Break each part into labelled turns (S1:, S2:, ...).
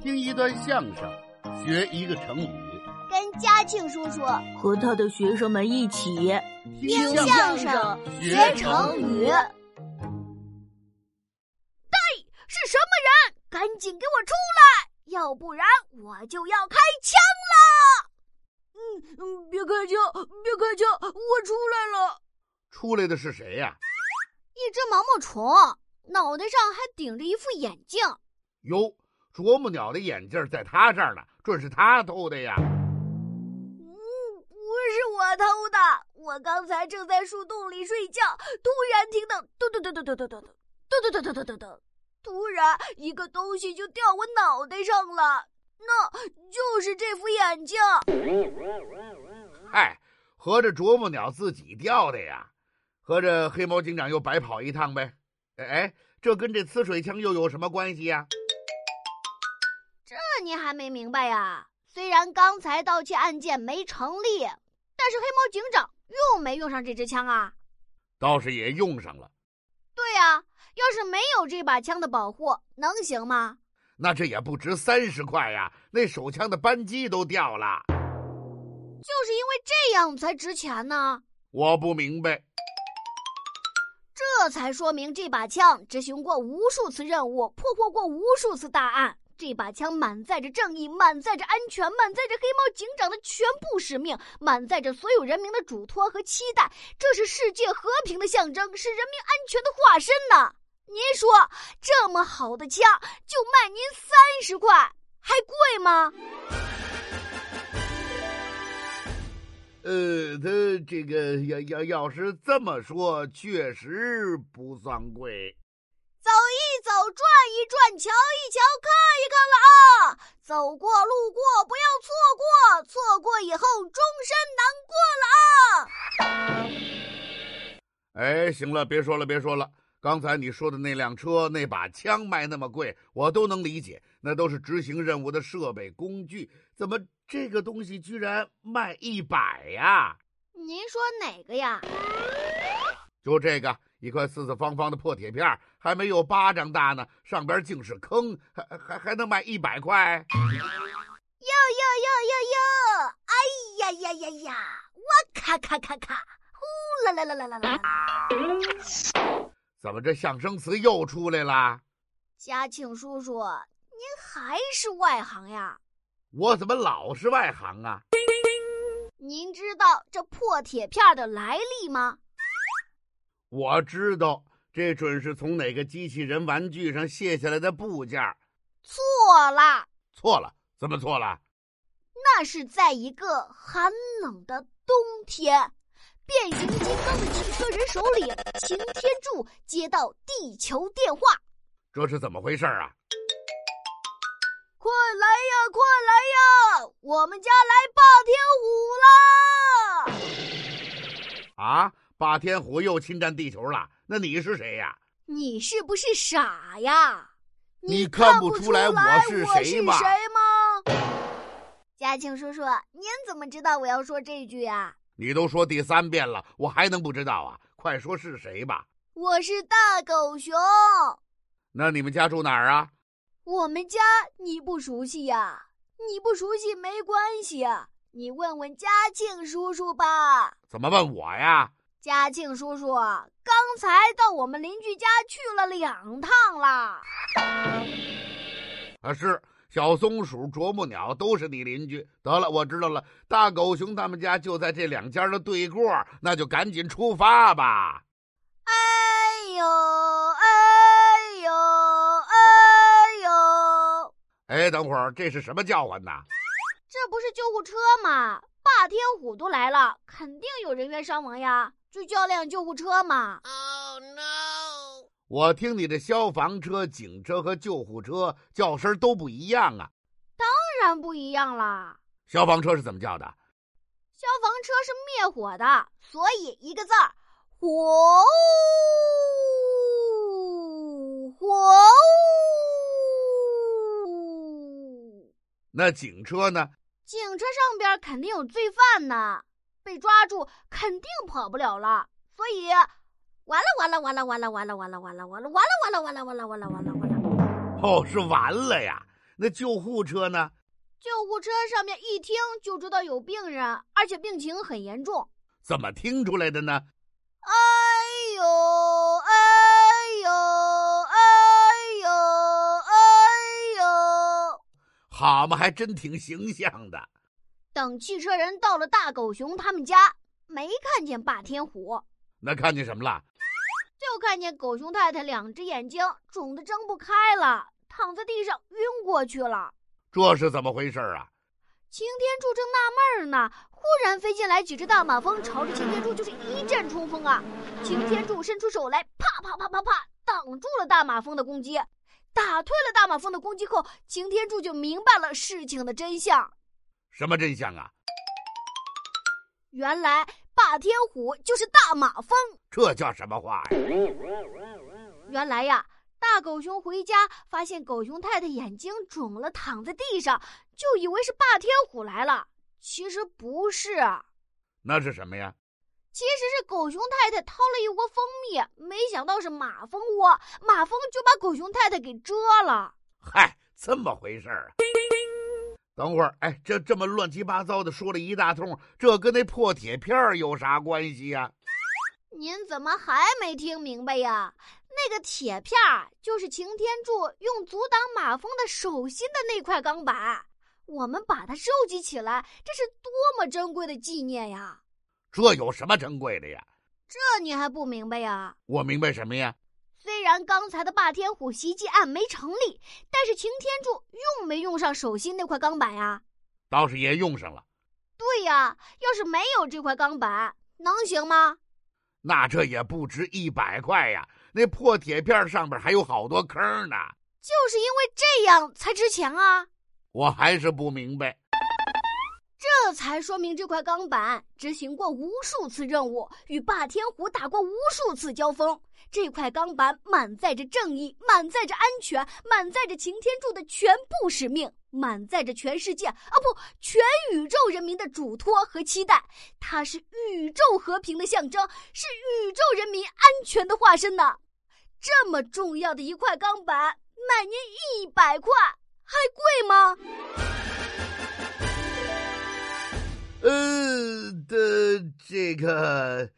S1: 听一段相声，学一个成语。
S2: 跟嘉庆叔叔
S3: 和他的学生们一起
S2: 听相声学成语。
S4: 对，是什么人？赶紧给我出来，要不然我就要开枪了！
S5: 嗯嗯，别开枪，别开枪，我出来了。
S1: 出来的是谁呀？
S4: 一只毛毛虫，脑袋上还顶着一副眼镜。
S1: 哟，啄木鸟的眼镜在他这儿呢，准是他偷的呀。
S4: 嗯，不是我偷的，我刚才正在树洞里睡觉，突然听到咚咚咚咚咚咚咚咚咚咚咚咚咚咚，突然一个东西就掉我脑袋上了，那就是这副眼镜。
S1: 嗨，合着啄木鸟自己掉的呀？合着黑猫警长又白跑一趟呗？哎，这跟这呲水枪又有什么关系呀？
S4: 这你还没明白呀？虽然刚才盗窃案件没成立，但是黑猫警长用没用上这支枪啊？
S1: 倒是也用上了。
S4: 对呀，要是没有这把枪的保护，能行吗？
S1: 那这也不值三十块呀！那手枪的扳机都掉了。
S4: 就是因为这样才值钱呢。
S1: 我不明白。
S4: 这才说明这把枪执行过无数次任务，破获过无数次大案。这把枪满载着正义，满载着安全，满载着黑猫警长的全部使命，满载着所有人民的嘱托和期待。这是世界和平的象征，是人民安全的化身呐！您说，这么好的枪就卖您三十块，还贵吗？
S1: 呃，他这个要要要是这么说，确实不算贵。
S4: 走一走，转一转，瞧！走过路过，不要错过，错过以后终身难过了
S1: 啊！哎，行了，别说了，别说了。刚才你说的那辆车、那把枪卖那么贵，我都能理解，那都是执行任务的设备工具。怎么这个东西居然卖一百呀？
S4: 您说哪个呀？
S1: 就这个，一块四四方方的破铁片，还没有巴掌大呢，上边竟是坑，还还还能卖一百块？
S4: 哟哟哟哟哟！哎呀呀呀呀！我咔咔咔咔！呼啦啦啦啦啦啦！
S1: 怎么这象声词又出来了？
S4: 嘉庆叔叔，您还是外行呀？
S1: 我怎么老是外行啊？
S4: 您知道这破铁片的来历吗？
S1: 我知道，这准是从哪个机器人玩具上卸下来的部件。
S4: 错了，
S1: 错了，怎么错了？
S4: 那是在一个寒冷的冬天。变形金刚的汽车人首领，擎天柱接到地球电话，
S1: 这是怎么回事啊？
S4: 快来呀，快来呀！我们家来霸天
S1: 虎啦！啊，霸天虎又侵占地球了？那你是谁呀？
S4: 你是不是傻呀？
S1: 你
S4: 看
S1: 不
S4: 出来
S1: 我是谁
S4: 吗？嘉庆叔叔，您怎么知道我要说这句啊？
S1: 你都说第三遍了，我还能不知道啊？快说是谁吧！
S4: 我是大狗熊。
S1: 那你们家住哪儿啊？
S4: 我们家你不熟悉呀？你不熟悉没关系啊，你问问嘉庆叔叔吧。
S1: 怎么问我呀？
S4: 嘉庆叔叔刚才到我们邻居家去了两趟了。
S1: 啊，是。小松鼠、啄木鸟都是你邻居。得了，我知道了，大狗熊他们家就在这两家的对过，那就赶紧出发吧。
S4: 哎呦，哎呦，哎呦！
S1: 哎，等会儿，这是什么叫唤呢？
S4: 这不是救护车吗？霸天虎都来了，肯定有人员伤亡呀，就叫辆救护车嘛。Oh
S1: no！我听你的消防车、警车和救护车叫声都不一样啊！
S4: 当然不一样啦！
S1: 消防车是怎么叫的？
S4: 消防车是灭火的，所以一个字儿“火”。火。
S1: 那警车呢？
S4: 警车上边肯定有罪犯呢，被抓住肯定跑不了了，所以。完了完了完了完了完了完了完了完了完了完了完了完了完了完了完了完了！
S1: 哦，是完了呀！那救护车呢？
S4: 救护车上面一听就知道有病人，而且病情很严重。
S1: 怎么听出来的呢？
S4: 哎呦哎呦哎呦哎呦！
S1: 好嘛，还真挺形象的。
S4: 等汽车人到了大狗熊他们家，没看见霸天虎，
S1: 那看见什么了？
S4: 就看见狗熊太太两只眼睛肿得睁不开了，躺在地上晕过去了。
S1: 这是怎么回事啊？
S4: 擎天柱正纳闷呢，忽然飞进来几只大马蜂，朝着擎天柱就是一阵冲锋啊！擎天柱伸出手来，啪啪啪啪啪，挡住了大马蜂的攻击，打退了大马蜂的攻击后，擎天柱就明白了事情的真相。
S1: 什么真相啊？
S4: 原来霸天虎就是大马蜂。
S1: 这叫什么话呀？
S4: 原来呀。大狗熊回家，发现狗熊太太眼睛肿了，躺在地上，就以为是霸天虎来了。其实不是，
S1: 那是什么呀？
S4: 其实是狗熊太太掏了一窝蜂蜜，没想到是马蜂窝，马蜂就把狗熊太太给蛰了。
S1: 嗨，这么回事儿啊！等会儿，哎，这这么乱七八糟的说了一大通，这跟那破铁片有啥关系呀？
S4: 您怎么还没听明白呀？那个铁片儿就是擎天柱用阻挡马蜂的手心的那块钢板，我们把它收集起来，这是多么珍贵的纪念呀！
S1: 这有什么珍贵的呀？
S4: 这你还不明白呀？
S1: 我明白什么呀？
S4: 虽然刚才的霸天虎袭击案没成立，但是擎天柱用没用上手心那块钢板呀？
S1: 倒是也用上了。
S4: 对呀，要是没有这块钢板，能行吗？
S1: 那这也不值一百块呀。那破铁片上边还有好多坑呢，
S4: 就是因为这样才值钱啊！
S1: 我还是不明白，
S4: 这才说明这块钢板执行过无数次任务，与霸天虎打过无数次交锋。这块钢板满载着正义，满载着安全，满载着擎天柱的全部使命，满载着全世界啊不，全宇宙人民的嘱托和期待。它是宇宙和平的象征，是宇宙人民安全的化身呢。这么重要的一块钢板，卖您一百块，还贵吗？
S1: 呃的这个。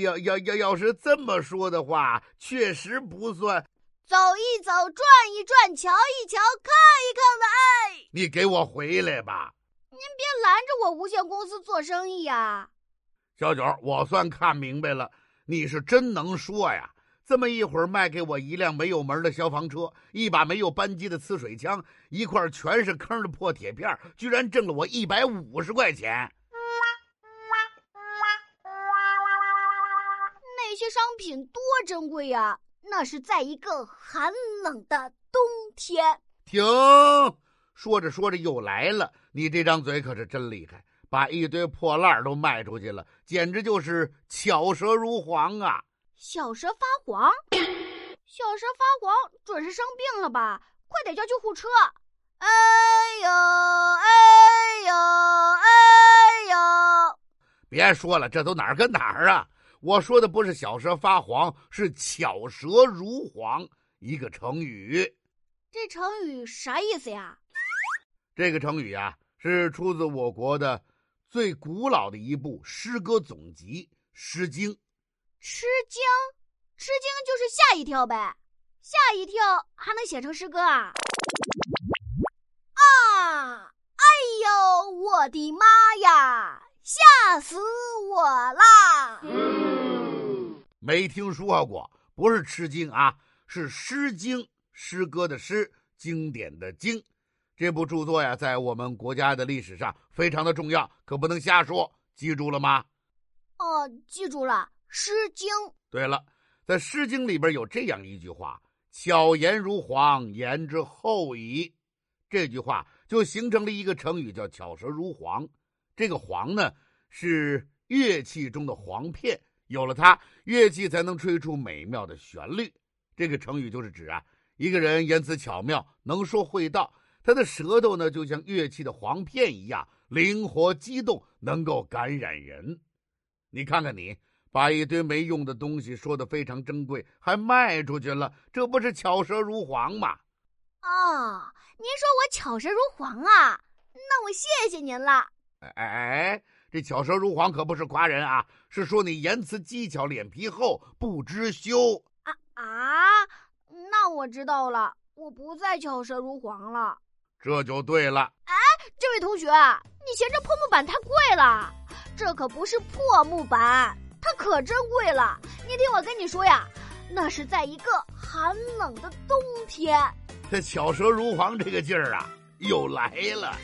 S1: 要要要要是这么说的话，确实不算。
S4: 走一走，转一转，瞧一瞧，看一看的爱。
S1: 你给我回来吧！
S4: 您别拦着我无限公司做生意呀！
S1: 小九，我算看明白了，你是真能说呀！这么一会儿卖给我一辆没有门的消防车，一把没有扳机的呲水枪，一块全是坑的破铁片，居然挣了我一百五十块钱。
S4: 那些商品多珍贵呀！那是在一个寒冷的冬天。
S1: 停！说着说着又来了，你这张嘴可是真厉害，把一堆破烂都卖出去了，简直就是巧舌如簧啊！
S4: 小蛇发黄，小蛇发黄，准是生病了吧？快点叫救护车！哎呦哎呦哎呦！
S1: 别说了，这都哪儿跟哪儿啊？我说的不是小蛇发黄，是巧舌如簧，一个成语。
S4: 这成语啥意思呀？
S1: 这个成语啊，是出自我国的最古老的一部诗歌总集《诗经》。
S4: 吃惊，吃惊就是吓一跳呗，吓一跳还能写成诗歌啊？啊！哎呦，我的妈呀！吓死我啦！
S1: 没听说过，不是吃惊啊，是《诗经》诗歌的诗，经典的经。这部著作呀，在我们国家的历史上非常的重要，可不能瞎说。记住了吗？
S4: 哦，记住了，《诗经》。
S1: 对了，在《诗经》里边有这样一句话：“巧言如簧，言之后矣。”这句话就形成了一个成语，叫“巧舌如簧”。这个簧呢，是乐器中的簧片，有了它，乐器才能吹出美妙的旋律。这个成语就是指啊，一个人言辞巧妙，能说会道，他的舌头呢，就像乐器的簧片一样灵活机动，能够感染人。你看看你，把一堆没用的东西说的非常珍贵，还卖出去了，这不是巧舌如簧吗？
S4: 哦，您说我巧舌如簧啊？那我谢谢您了。
S1: 哎哎，这巧舌如簧可不是夸人啊，是说你言辞技巧、脸皮厚、不知羞。
S4: 啊啊，那我知道了，我不再巧舌如簧了。
S1: 这就对了。
S4: 哎，这位同学，你嫌这破木板太贵了？这可不是破木板，它可珍贵了。你听我跟你说呀，那是在一个寒冷的冬天。
S1: 这巧舌如簧这个劲儿啊，又来了。